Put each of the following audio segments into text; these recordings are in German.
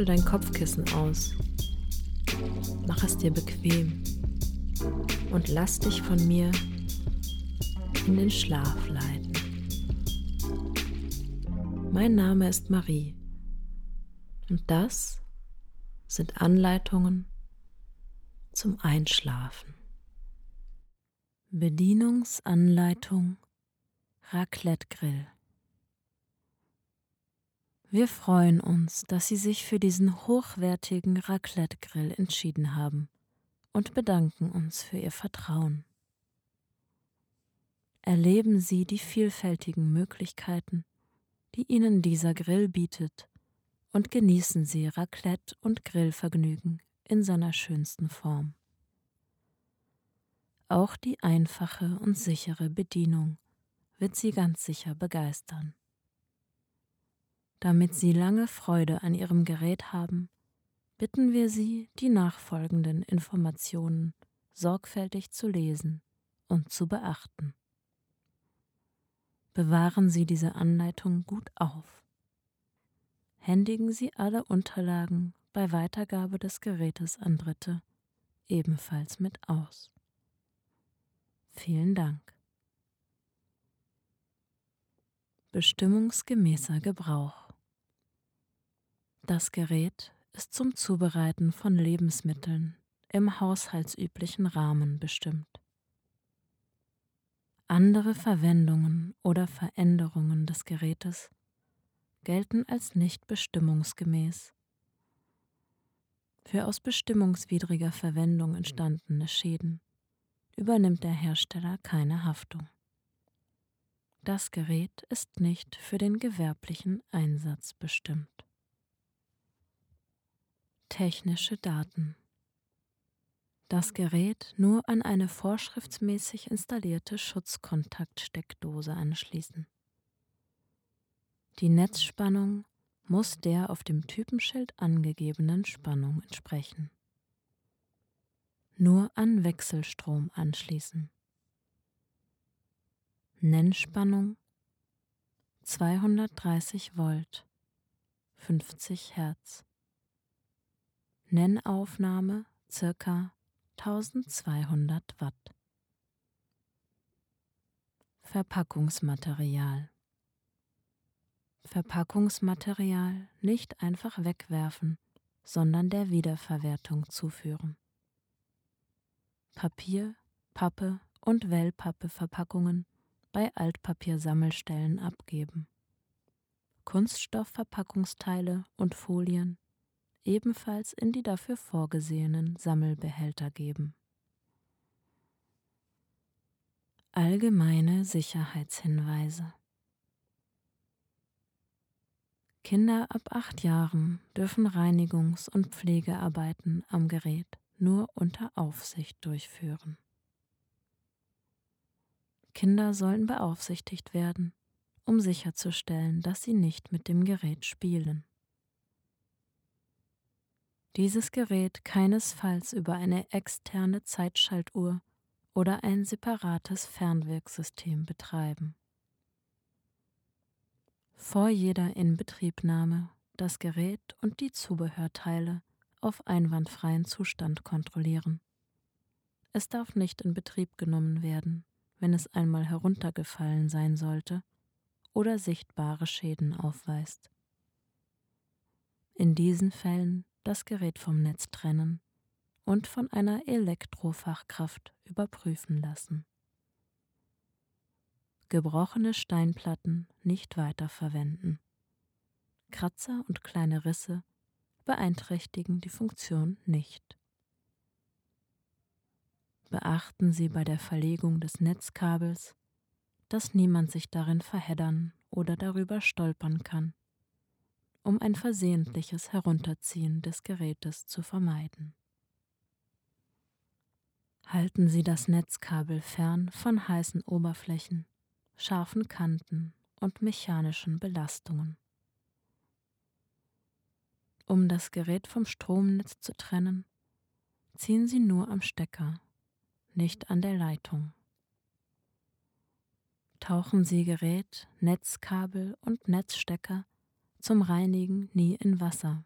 Schüttel dein Kopfkissen aus. Mach es dir bequem und lass dich von mir in den Schlaf leiten. Mein Name ist Marie und das sind Anleitungen zum Einschlafen. Bedienungsanleitung Raclette Grill. Wir freuen uns, dass Sie sich für diesen hochwertigen Raclette Grill entschieden haben und bedanken uns für Ihr Vertrauen. Erleben Sie die vielfältigen Möglichkeiten, die Ihnen dieser Grill bietet, und genießen Sie Raclette und Grillvergnügen in seiner schönsten Form. Auch die einfache und sichere Bedienung wird Sie ganz sicher begeistern. Damit Sie lange Freude an Ihrem Gerät haben, bitten wir Sie, die nachfolgenden Informationen sorgfältig zu lesen und zu beachten. Bewahren Sie diese Anleitung gut auf. Händigen Sie alle Unterlagen bei Weitergabe des Gerätes an Dritte ebenfalls mit aus. Vielen Dank. Bestimmungsgemäßer Gebrauch das Gerät ist zum Zubereiten von Lebensmitteln im haushaltsüblichen Rahmen bestimmt. Andere Verwendungen oder Veränderungen des Gerätes gelten als nicht bestimmungsgemäß. Für aus bestimmungswidriger Verwendung entstandene Schäden übernimmt der Hersteller keine Haftung. Das Gerät ist nicht für den gewerblichen Einsatz bestimmt. Technische Daten. Das Gerät nur an eine vorschriftsmäßig installierte Schutzkontaktsteckdose anschließen. Die Netzspannung muss der auf dem Typenschild angegebenen Spannung entsprechen. Nur an Wechselstrom anschließen. Nennspannung 230 Volt 50 Hertz Nennaufnahme ca. 1200 Watt. Verpackungsmaterial Verpackungsmaterial nicht einfach wegwerfen, sondern der Wiederverwertung zuführen. Papier, Pappe und Wellpappe-Verpackungen bei Altpapiersammelstellen abgeben. Kunststoffverpackungsteile und Folien ebenfalls in die dafür vorgesehenen Sammelbehälter geben. Allgemeine Sicherheitshinweise Kinder ab acht Jahren dürfen Reinigungs- und Pflegearbeiten am Gerät nur unter Aufsicht durchführen. Kinder sollen beaufsichtigt werden, um sicherzustellen, dass sie nicht mit dem Gerät spielen dieses Gerät keinesfalls über eine externe Zeitschaltuhr oder ein separates Fernwirksystem betreiben. Vor jeder Inbetriebnahme das Gerät und die Zubehörteile auf einwandfreien Zustand kontrollieren. Es darf nicht in Betrieb genommen werden, wenn es einmal heruntergefallen sein sollte oder sichtbare Schäden aufweist. In diesen Fällen das Gerät vom Netz trennen und von einer Elektrofachkraft überprüfen lassen. Gebrochene Steinplatten nicht weiter verwenden. Kratzer und kleine Risse beeinträchtigen die Funktion nicht. Beachten Sie bei der Verlegung des Netzkabels, dass niemand sich darin verheddern oder darüber stolpern kann um ein versehentliches Herunterziehen des Gerätes zu vermeiden. Halten Sie das Netzkabel fern von heißen Oberflächen, scharfen Kanten und mechanischen Belastungen. Um das Gerät vom Stromnetz zu trennen, ziehen Sie nur am Stecker, nicht an der Leitung. Tauchen Sie Gerät, Netzkabel und Netzstecker zum Reinigen nie in Wasser,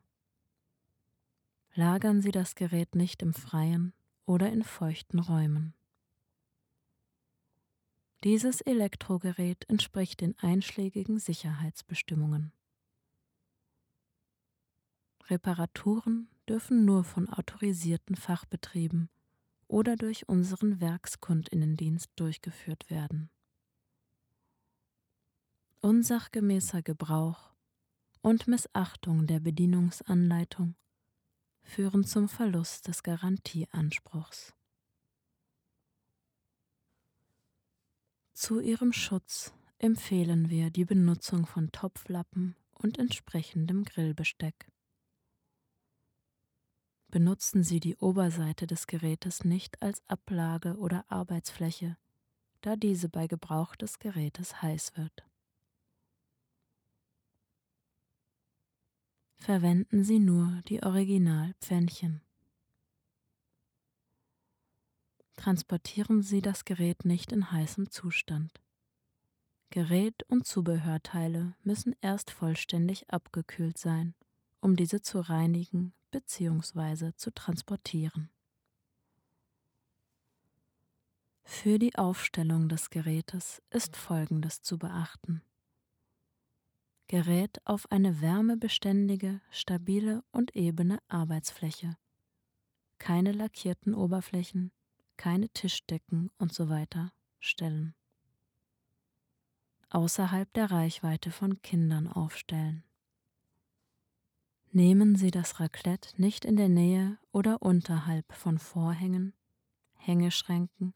Lagern Sie das Gerät nicht im Freien oder in feuchten Räumen. Dieses Elektrogerät entspricht den einschlägigen Sicherheitsbestimmungen. Reparaturen dürfen nur von autorisierten Fachbetrieben oder durch unseren Werkskundinendienst durchgeführt werden. Unsachgemäßer Gebrauch und Missachtung der Bedienungsanleitung führen zum Verlust des Garantieanspruchs. Zu ihrem Schutz empfehlen wir die Benutzung von Topflappen und entsprechendem Grillbesteck. Benutzen Sie die Oberseite des Gerätes nicht als Ablage oder Arbeitsfläche, da diese bei Gebrauch des Gerätes heiß wird. Verwenden Sie nur die Originalpfännchen. Transportieren Sie das Gerät nicht in heißem Zustand. Gerät und Zubehörteile müssen erst vollständig abgekühlt sein, um diese zu reinigen bzw. zu transportieren. Für die Aufstellung des Gerätes ist Folgendes zu beachten. Gerät auf eine wärmebeständige, stabile und ebene Arbeitsfläche. Keine lackierten Oberflächen, keine Tischdecken usw. So stellen. Außerhalb der Reichweite von Kindern aufstellen. Nehmen Sie das Raclette nicht in der Nähe oder unterhalb von Vorhängen, Hängeschränken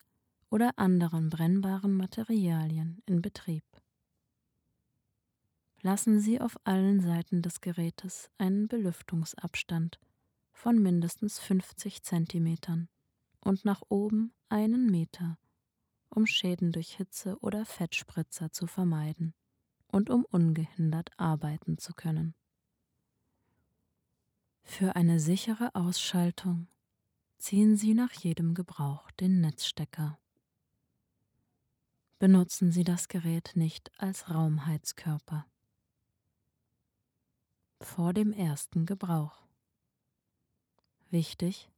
oder anderen brennbaren Materialien in Betrieb. Lassen Sie auf allen Seiten des Gerätes einen Belüftungsabstand von mindestens 50 cm und nach oben einen Meter, um Schäden durch Hitze oder Fettspritzer zu vermeiden und um ungehindert arbeiten zu können. Für eine sichere Ausschaltung ziehen Sie nach jedem Gebrauch den Netzstecker. Benutzen Sie das Gerät nicht als Raumheizkörper. Vor dem ersten Gebrauch. Wichtig,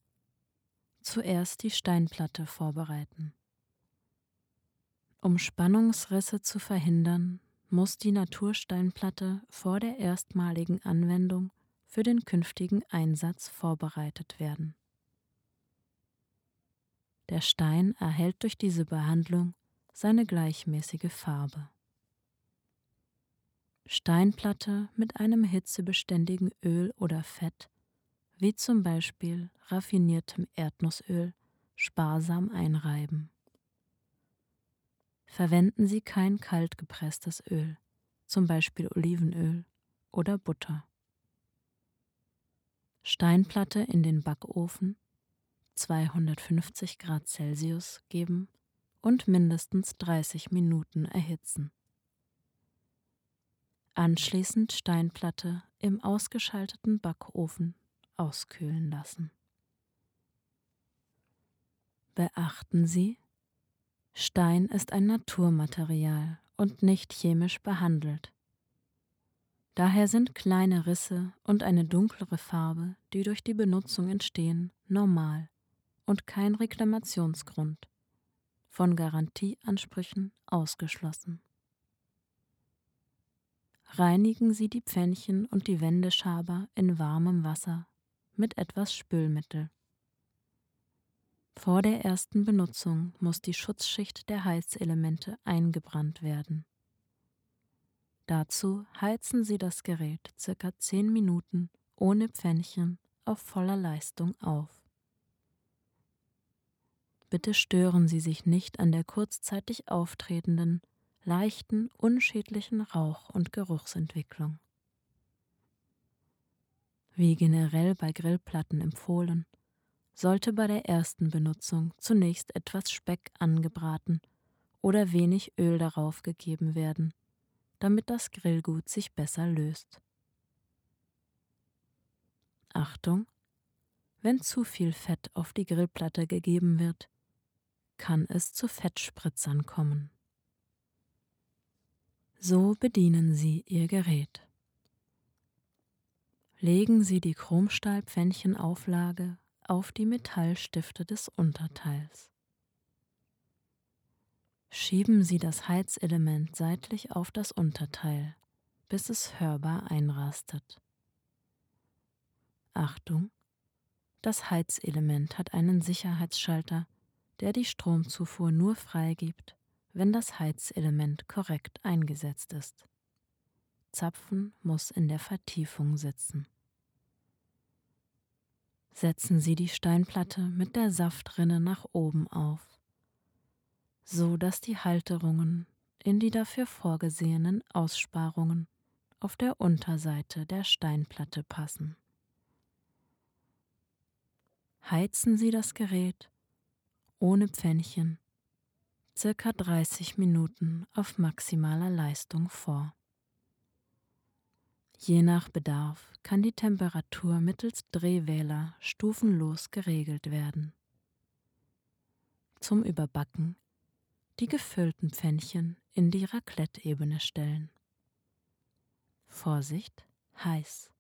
zuerst die Steinplatte vorbereiten. Um Spannungsrisse zu verhindern, muss die Natursteinplatte vor der erstmaligen Anwendung für den künftigen Einsatz vorbereitet werden. Der Stein erhält durch diese Behandlung seine gleichmäßige Farbe. Steinplatte mit einem hitzebeständigen Öl oder Fett, wie zum Beispiel raffiniertem Erdnussöl, sparsam einreiben. Verwenden Sie kein kalt gepresstes Öl, zum Beispiel Olivenöl oder Butter. Steinplatte in den Backofen 250 Grad Celsius geben und mindestens 30 Minuten erhitzen. Anschließend Steinplatte im ausgeschalteten Backofen auskühlen lassen. Beachten Sie, Stein ist ein Naturmaterial und nicht chemisch behandelt. Daher sind kleine Risse und eine dunklere Farbe, die durch die Benutzung entstehen, normal und kein Reklamationsgrund, von Garantieansprüchen ausgeschlossen. Reinigen Sie die Pfännchen und die Wendeschaber in warmem Wasser mit etwas Spülmittel. Vor der ersten Benutzung muss die Schutzschicht der Heizelemente eingebrannt werden. Dazu heizen Sie das Gerät circa 10 Minuten ohne Pfännchen auf voller Leistung auf. Bitte stören Sie sich nicht an der kurzzeitig auftretenden, leichten, unschädlichen Rauch- und Geruchsentwicklung. Wie generell bei Grillplatten empfohlen, sollte bei der ersten Benutzung zunächst etwas Speck angebraten oder wenig Öl darauf gegeben werden, damit das Grillgut sich besser löst. Achtung! Wenn zu viel Fett auf die Grillplatte gegeben wird, kann es zu Fettspritzern kommen. So bedienen Sie Ihr Gerät. Legen Sie die Chromstahlpfännchenauflage auf die Metallstifte des Unterteils. Schieben Sie das Heizelement seitlich auf das Unterteil, bis es hörbar einrastet. Achtung! Das Heizelement hat einen Sicherheitsschalter, der die Stromzufuhr nur freigibt, wenn das Heizelement korrekt eingesetzt ist. Zapfen muss in der Vertiefung sitzen. Setzen Sie die Steinplatte mit der Saftrinne nach oben auf, so dass die Halterungen in die dafür vorgesehenen Aussparungen auf der Unterseite der Steinplatte passen. Heizen Sie das Gerät ohne Pfännchen circa 30 Minuten auf maximaler Leistung vor. Je nach Bedarf kann die Temperatur mittels Drehwähler stufenlos geregelt werden. Zum Überbacken die gefüllten Pfännchen in die Raclette-Ebene stellen. Vorsicht, heiß.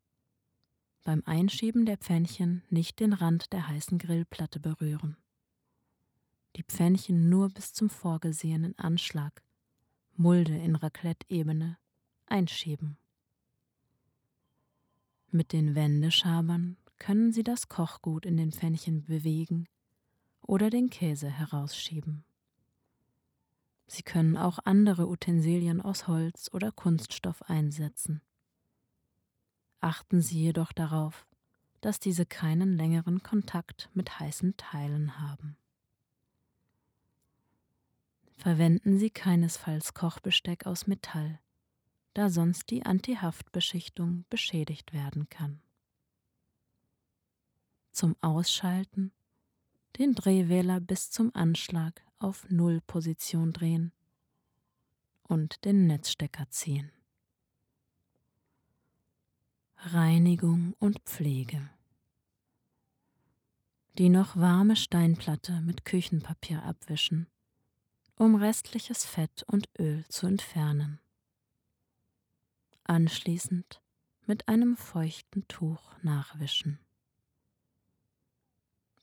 Beim Einschieben der Pfännchen nicht den Rand der heißen Grillplatte berühren. Die Pfännchen nur bis zum vorgesehenen Anschlag, Mulde in Raclette-Ebene, einschieben. Mit den Wendeschabern können Sie das Kochgut in den Pfännchen bewegen oder den Käse herausschieben. Sie können auch andere Utensilien aus Holz oder Kunststoff einsetzen. Achten Sie jedoch darauf, dass diese keinen längeren Kontakt mit heißen Teilen haben. Verwenden Sie keinesfalls Kochbesteck aus Metall da sonst die Antihaftbeschichtung beschädigt werden kann. Zum Ausschalten den Drehwähler bis zum Anschlag auf Nullposition drehen und den Netzstecker ziehen. Reinigung und Pflege. Die noch warme Steinplatte mit Küchenpapier abwischen, um restliches Fett und Öl zu entfernen anschließend mit einem feuchten Tuch nachwischen.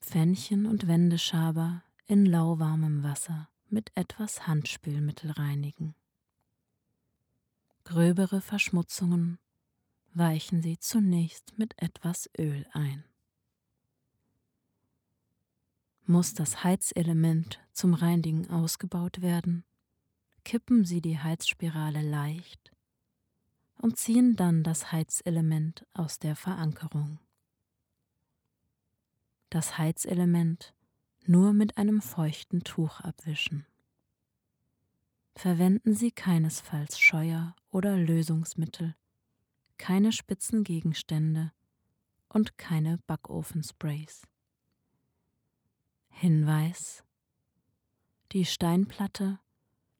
Pfännchen und Wendeschaber in lauwarmem Wasser mit etwas Handspülmittel reinigen. Gröbere Verschmutzungen weichen Sie zunächst mit etwas Öl ein. Muss das Heizelement zum Reinigen ausgebaut werden, kippen Sie die Heizspirale leicht und ziehen dann das Heizelement aus der Verankerung. Das Heizelement nur mit einem feuchten Tuch abwischen. Verwenden Sie keinesfalls Scheuer oder Lösungsmittel, keine spitzen Gegenstände und keine Backofensprays. Hinweis Die Steinplatte,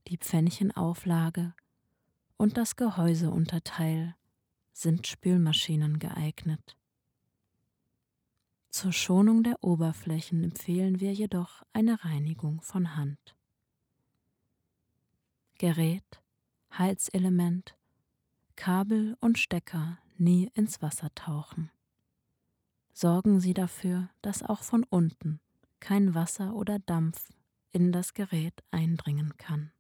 die Pfännchenauflage und das Gehäuseunterteil sind Spülmaschinen geeignet. Zur Schonung der Oberflächen empfehlen wir jedoch eine Reinigung von Hand. Gerät, Heizelement, Kabel und Stecker nie ins Wasser tauchen. Sorgen Sie dafür, dass auch von unten kein Wasser oder Dampf in das Gerät eindringen kann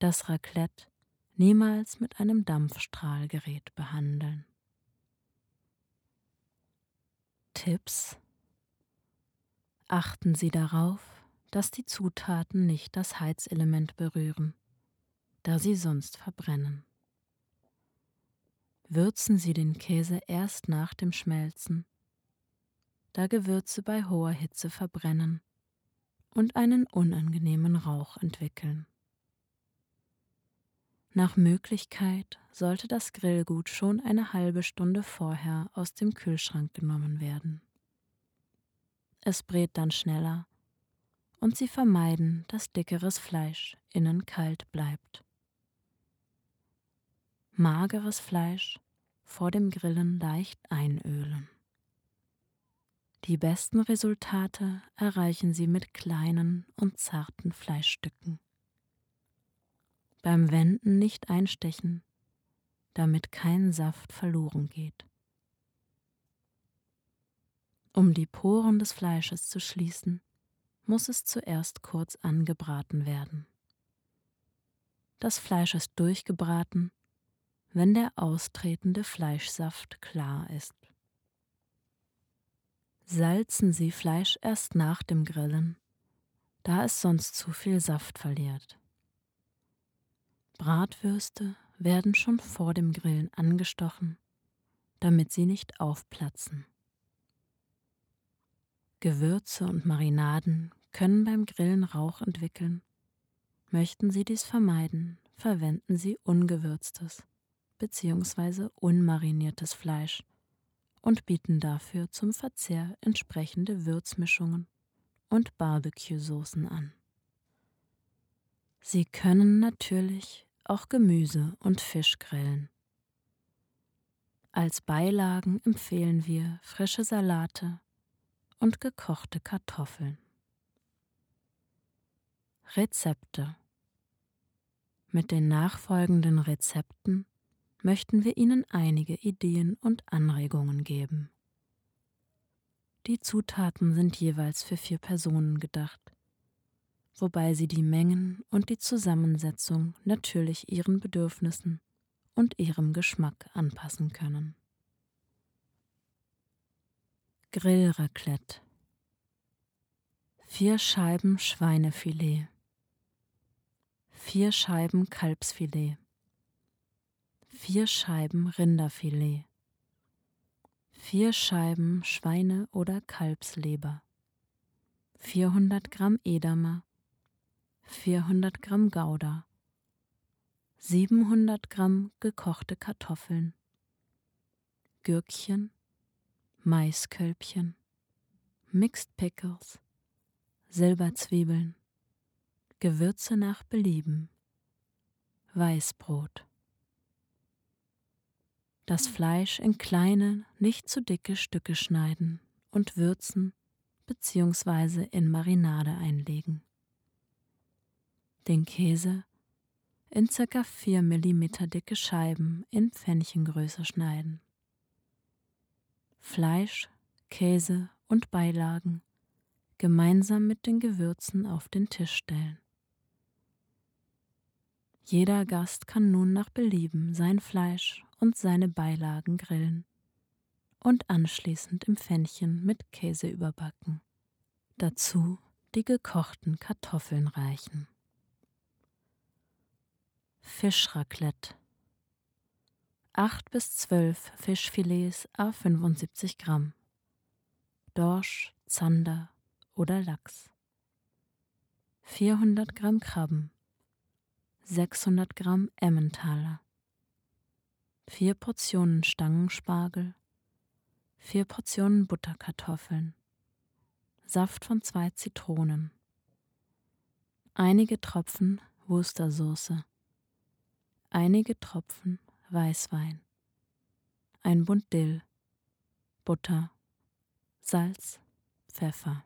das Raclette niemals mit einem Dampfstrahlgerät behandeln. Tipps Achten Sie darauf, dass die Zutaten nicht das Heizelement berühren, da sie sonst verbrennen. Würzen Sie den Käse erst nach dem Schmelzen, da Gewürze bei hoher Hitze verbrennen und einen unangenehmen Rauch entwickeln. Nach Möglichkeit sollte das Grillgut schon eine halbe Stunde vorher aus dem Kühlschrank genommen werden. Es brät dann schneller und Sie vermeiden, dass dickeres Fleisch innen kalt bleibt. Mageres Fleisch vor dem Grillen leicht einölen. Die besten Resultate erreichen Sie mit kleinen und zarten Fleischstücken beim Wenden nicht einstechen, damit kein Saft verloren geht. Um die Poren des Fleisches zu schließen, muss es zuerst kurz angebraten werden. Das Fleisch ist durchgebraten, wenn der austretende Fleischsaft klar ist. Salzen Sie Fleisch erst nach dem Grillen, da es sonst zu viel Saft verliert. Bratwürste werden schon vor dem Grillen angestochen, damit sie nicht aufplatzen. Gewürze und Marinaden können beim Grillen Rauch entwickeln. Möchten Sie dies vermeiden, verwenden Sie ungewürztes bzw. unmariniertes Fleisch und bieten dafür zum Verzehr entsprechende Würzmischungen und Barbecue-Soßen an. Sie können natürlich auch Gemüse und Fisch grillen. Als Beilagen empfehlen wir frische Salate und gekochte Kartoffeln. Rezepte Mit den nachfolgenden Rezepten möchten wir Ihnen einige Ideen und Anregungen geben. Die Zutaten sind jeweils für vier Personen gedacht, wobei Sie die Mengen und die Zusammensetzung natürlich Ihren Bedürfnissen und Ihrem Geschmack anpassen können. Grillraclette Vier Scheiben Schweinefilet Vier Scheiben Kalbsfilet vier Scheiben Rinderfilet, vier Scheiben Schweine- oder Kalbsleber, 400 Gramm Edamer, 400 Gramm Gouda, 700 Gramm gekochte Kartoffeln, Gürkchen, Maiskölbchen, Mixed Pickles, Silberzwiebeln, Gewürze nach Belieben, Weißbrot das Fleisch in kleine, nicht zu dicke Stücke schneiden und würzen bzw. in Marinade einlegen. Den Käse in ca. 4 mm dicke Scheiben in Pfännchengröße schneiden. Fleisch, Käse und Beilagen gemeinsam mit den Gewürzen auf den Tisch stellen. Jeder Gast kann nun nach Belieben sein Fleisch und seine Beilagen grillen und anschließend im Pfännchen mit Käse überbacken. Dazu die gekochten Kartoffeln reichen. Fischraclette 8 bis 12 Fischfilets a 75 Gramm. Dorsch, Zander oder Lachs. 400 Gramm Krabben. 600 Gramm Emmentaler vier Portionen Stangenspargel, vier Portionen Butterkartoffeln, Saft von zwei Zitronen, einige Tropfen Worcestersoße, einige Tropfen Weißwein, ein Bund Dill, Butter, Salz, Pfeffer.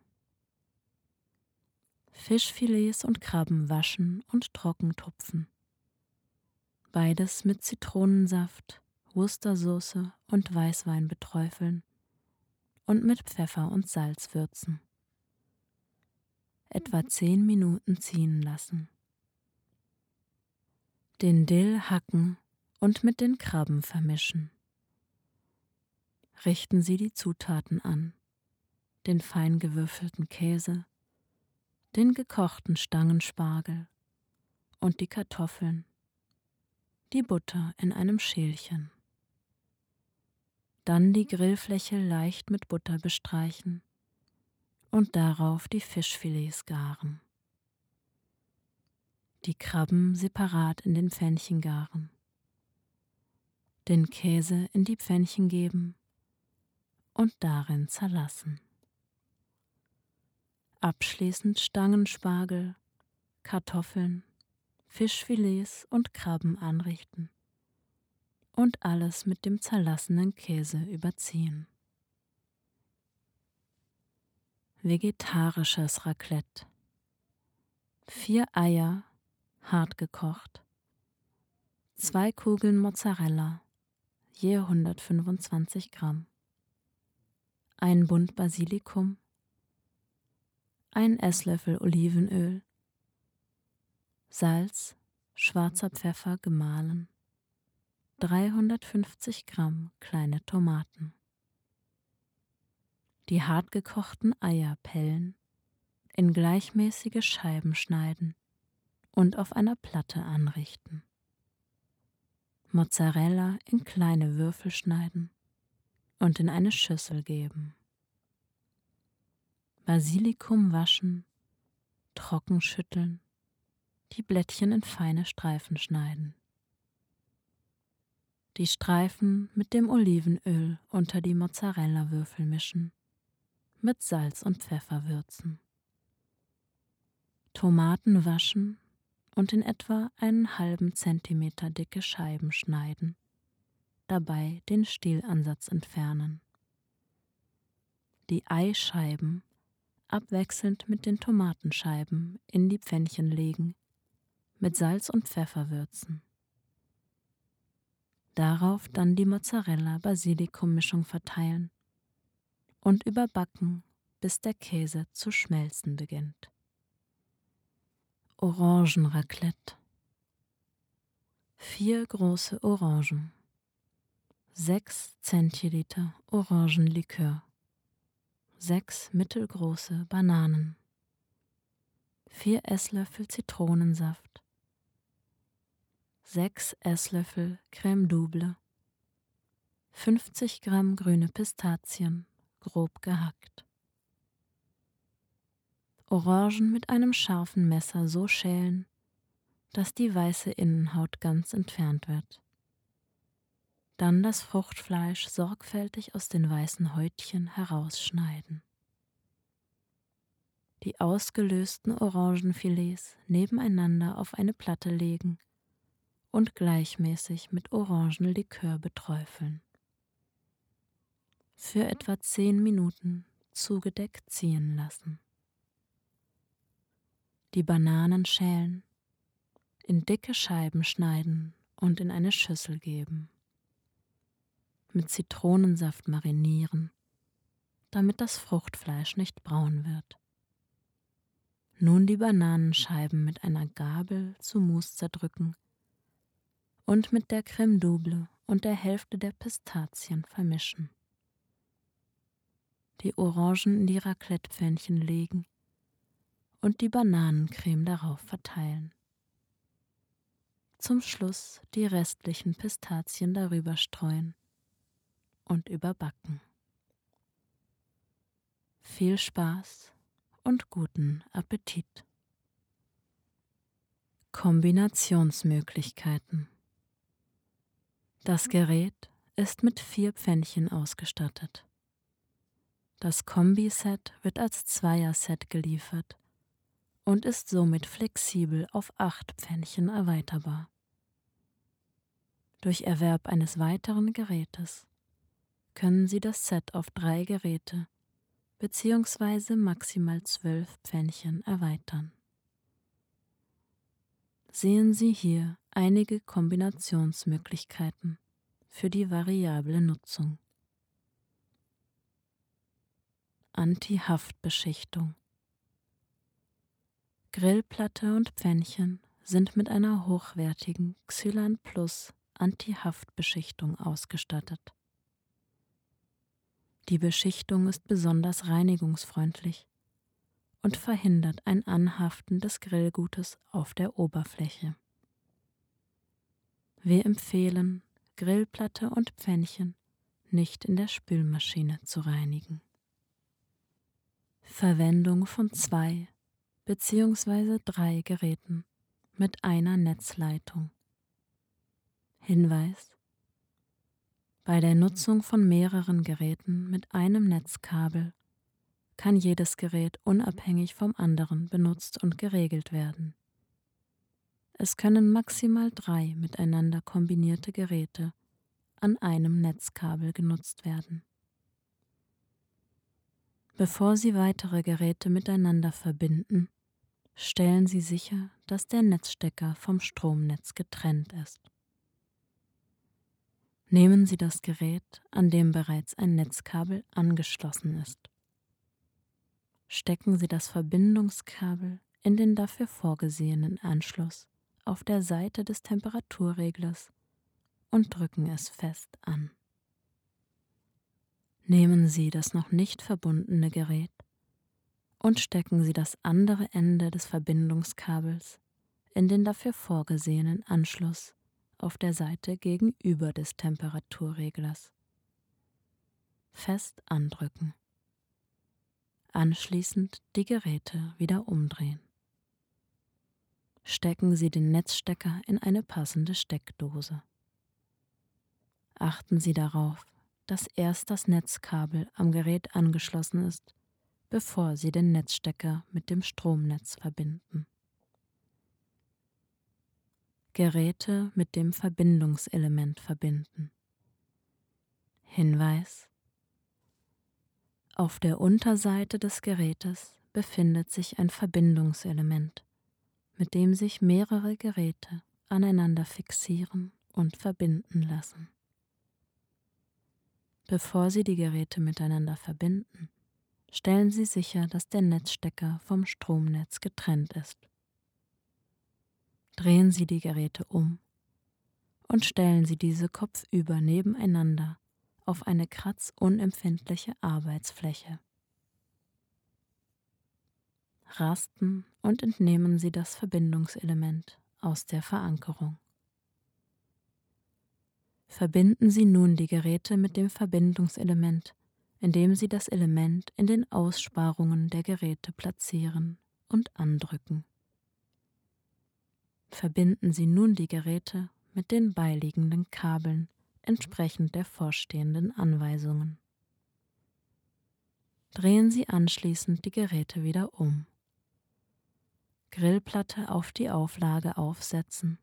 Fischfilets und Krabben waschen und trocken tupfen beides mit Zitronensaft, Worcestersoße und Weißwein beträufeln und mit Pfeffer und Salz würzen. Etwa zehn Minuten ziehen lassen. Den Dill hacken und mit den Krabben vermischen. Richten Sie die Zutaten an, den fein gewürfelten Käse, den gekochten Stangenspargel und die Kartoffeln die Butter in einem Schälchen. Dann die Grillfläche leicht mit Butter bestreichen und darauf die Fischfilets garen. Die Krabben separat in den Pfännchen garen. Den Käse in die Pfännchen geben und darin zerlassen. Abschließend Stangenspargel, Kartoffeln Fischfilets und Krabben anrichten und alles mit dem zerlassenen Käse überziehen. Vegetarisches Raclette. Vier Eier, hart gekocht. zwei Kugeln Mozzarella, je 125 Gramm, ein Bund Basilikum, ein Esslöffel Olivenöl, Salz, schwarzer Pfeffer gemahlen, 350 Gramm kleine Tomaten. Die hartgekochten Eier pellen, in gleichmäßige Scheiben schneiden und auf einer Platte anrichten. Mozzarella in kleine Würfel schneiden und in eine Schüssel geben. Basilikum waschen, trocken schütteln, die Blättchen in feine Streifen schneiden. Die Streifen mit dem Olivenöl unter die Mozzarella-Würfel mischen, mit Salz und Pfeffer würzen. Tomaten waschen und in etwa einen halben Zentimeter dicke Scheiben schneiden, dabei den Stielansatz entfernen. Die Eischeiben abwechselnd mit den Tomatenscheiben in die Pfännchen legen, mit Salz und Pfeffer würzen. Darauf dann die Mozzarella-Basilikum-Mischung verteilen und überbacken, bis der Käse zu schmelzen beginnt. Orangenraclette. Vier große Orangen. Sechs Zentiliter Orangenlikör sechs mittelgroße Bananen, vier Esslöffel Zitronensaft, sechs Esslöffel Crème double, 50 Gramm grüne Pistazien, grob gehackt. Orangen mit einem scharfen Messer so schälen, dass die weiße Innenhaut ganz entfernt wird. Dann das Fruchtfleisch sorgfältig aus den weißen Häutchen herausschneiden. Die ausgelösten Orangenfilets nebeneinander auf eine Platte legen und gleichmäßig mit Orangenlikör beträufeln. Für etwa zehn Minuten zugedeckt ziehen lassen. Die Bananen schälen, in dicke Scheiben schneiden und in eine Schüssel geben mit Zitronensaft marinieren, damit das Fruchtfleisch nicht braun wird. Nun die Bananenscheiben mit einer Gabel zu Mousse zerdrücken und mit der Creme double und der Hälfte der Pistazien vermischen. Die Orangen in die Raclettepfännchen legen und die Bananencreme darauf verteilen. Zum Schluss die restlichen Pistazien darüber streuen und überbacken. Viel Spaß und guten Appetit. Kombinationsmöglichkeiten Das Gerät ist mit vier Pfännchen ausgestattet. Das Kombiset wird als Zweierset geliefert und ist somit flexibel auf acht Pfännchen erweiterbar. Durch Erwerb eines weiteren Gerätes können Sie das Set auf drei Geräte bzw. maximal zwölf Pfännchen erweitern. Sehen Sie hier einige Kombinationsmöglichkeiten für die variable Nutzung. Anti-Haftbeschichtung Grillplatte und Pfännchen sind mit einer hochwertigen Xylan Plus Anti-Haftbeschichtung ausgestattet. Die Beschichtung ist besonders reinigungsfreundlich und verhindert ein Anhaften des Grillgutes auf der Oberfläche. Wir empfehlen, Grillplatte und Pfännchen nicht in der Spülmaschine zu reinigen. Verwendung von zwei bzw. drei Geräten mit einer Netzleitung. Hinweis bei der Nutzung von mehreren Geräten mit einem Netzkabel kann jedes Gerät unabhängig vom anderen benutzt und geregelt werden. Es können maximal drei miteinander kombinierte Geräte an einem Netzkabel genutzt werden. Bevor Sie weitere Geräte miteinander verbinden, stellen Sie sicher, dass der Netzstecker vom Stromnetz getrennt ist. Nehmen Sie das Gerät, an dem bereits ein Netzkabel angeschlossen ist. Stecken Sie das Verbindungskabel in den dafür vorgesehenen Anschluss auf der Seite des Temperaturreglers und drücken es fest an. Nehmen Sie das noch nicht verbundene Gerät und stecken Sie das andere Ende des Verbindungskabels in den dafür vorgesehenen Anschluss auf der Seite gegenüber des Temperaturreglers. Fest andrücken. Anschließend die Geräte wieder umdrehen. Stecken Sie den Netzstecker in eine passende Steckdose. Achten Sie darauf, dass erst das Netzkabel am Gerät angeschlossen ist, bevor Sie den Netzstecker mit dem Stromnetz verbinden. Geräte mit dem Verbindungselement verbinden. Hinweis Auf der Unterseite des Gerätes befindet sich ein Verbindungselement, mit dem sich mehrere Geräte aneinander fixieren und verbinden lassen. Bevor Sie die Geräte miteinander verbinden, stellen Sie sicher, dass der Netzstecker vom Stromnetz getrennt ist. Drehen Sie die Geräte um und stellen Sie diese kopfüber nebeneinander auf eine kratzunempfindliche Arbeitsfläche. Rasten und entnehmen Sie das Verbindungselement aus der Verankerung. Verbinden Sie nun die Geräte mit dem Verbindungselement, indem Sie das Element in den Aussparungen der Geräte platzieren und andrücken. Verbinden Sie nun die Geräte mit den beiliegenden Kabeln entsprechend der vorstehenden Anweisungen. Drehen Sie anschließend die Geräte wieder um. Grillplatte auf die Auflage aufsetzen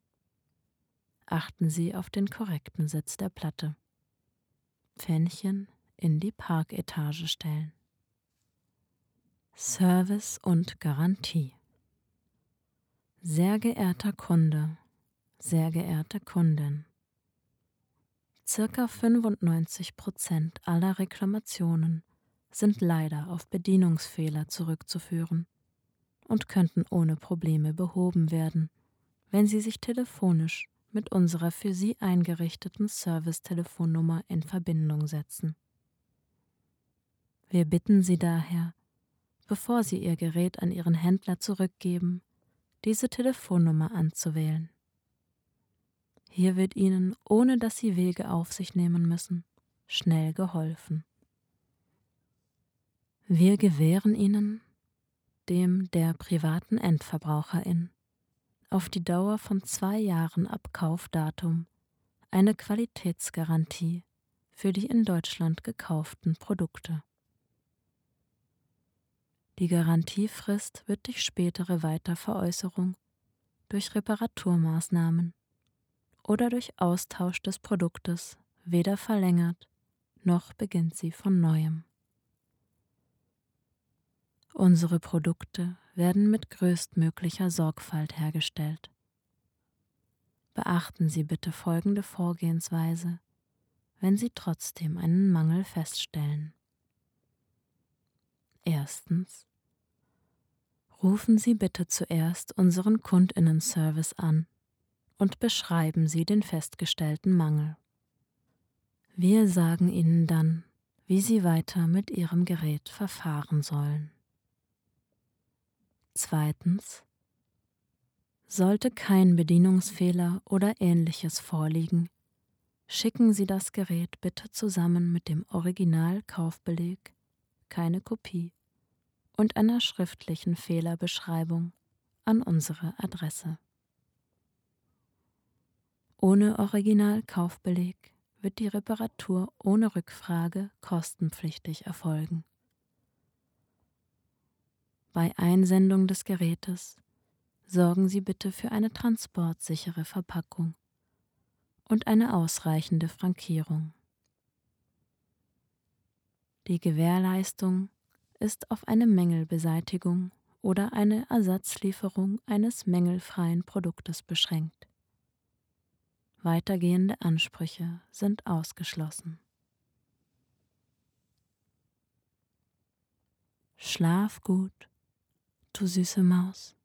achten Sie auf den korrekten Sitz der Platte. Pfännchen in die Parketage stellen. Service und Garantie. Sehr geehrter Kunde, sehr geehrte Kundin. Circa 95 Prozent aller Reklamationen sind leider auf Bedienungsfehler zurückzuführen und könnten ohne Probleme behoben werden, wenn Sie sich telefonisch mit unserer für Sie eingerichteten Servicetelefonnummer in Verbindung setzen. Wir bitten Sie daher, bevor Sie Ihr Gerät an Ihren Händler zurückgeben, diese Telefonnummer anzuwählen. Hier wird Ihnen, ohne dass Sie Wege auf sich nehmen müssen, schnell geholfen. Wir gewähren Ihnen, dem der privaten Endverbraucherin, auf die Dauer von zwei Jahren ab Kaufdatum eine Qualitätsgarantie für die in Deutschland gekauften Produkte. Die Garantiefrist wird durch spätere Weiterveräußerung, durch Reparaturmaßnahmen oder durch Austausch des Produktes weder verlängert noch beginnt sie von neuem. Unsere Produkte werden mit größtmöglicher Sorgfalt hergestellt. Beachten Sie bitte folgende Vorgehensweise, wenn Sie trotzdem einen Mangel feststellen. Erstens. Rufen Sie bitte zuerst unseren Kundinnenservice an und beschreiben Sie den festgestellten Mangel. Wir sagen Ihnen dann, wie Sie weiter mit Ihrem Gerät verfahren sollen. Zweitens. Sollte kein Bedienungsfehler oder ähnliches vorliegen, schicken Sie das Gerät bitte zusammen mit dem Originalkaufbeleg, keine Kopie, und einer schriftlichen Fehlerbeschreibung an unsere Adresse. Ohne Originalkaufbeleg wird die Reparatur ohne Rückfrage kostenpflichtig erfolgen. Bei Einsendung des Gerätes sorgen Sie bitte für eine transportsichere Verpackung und eine ausreichende Frankierung. Die Gewährleistung ist auf eine Mängelbeseitigung oder eine Ersatzlieferung eines mängelfreien Produktes beschränkt. Weitergehende Ansprüche sind ausgeschlossen. Schlaf gut, du süße Maus.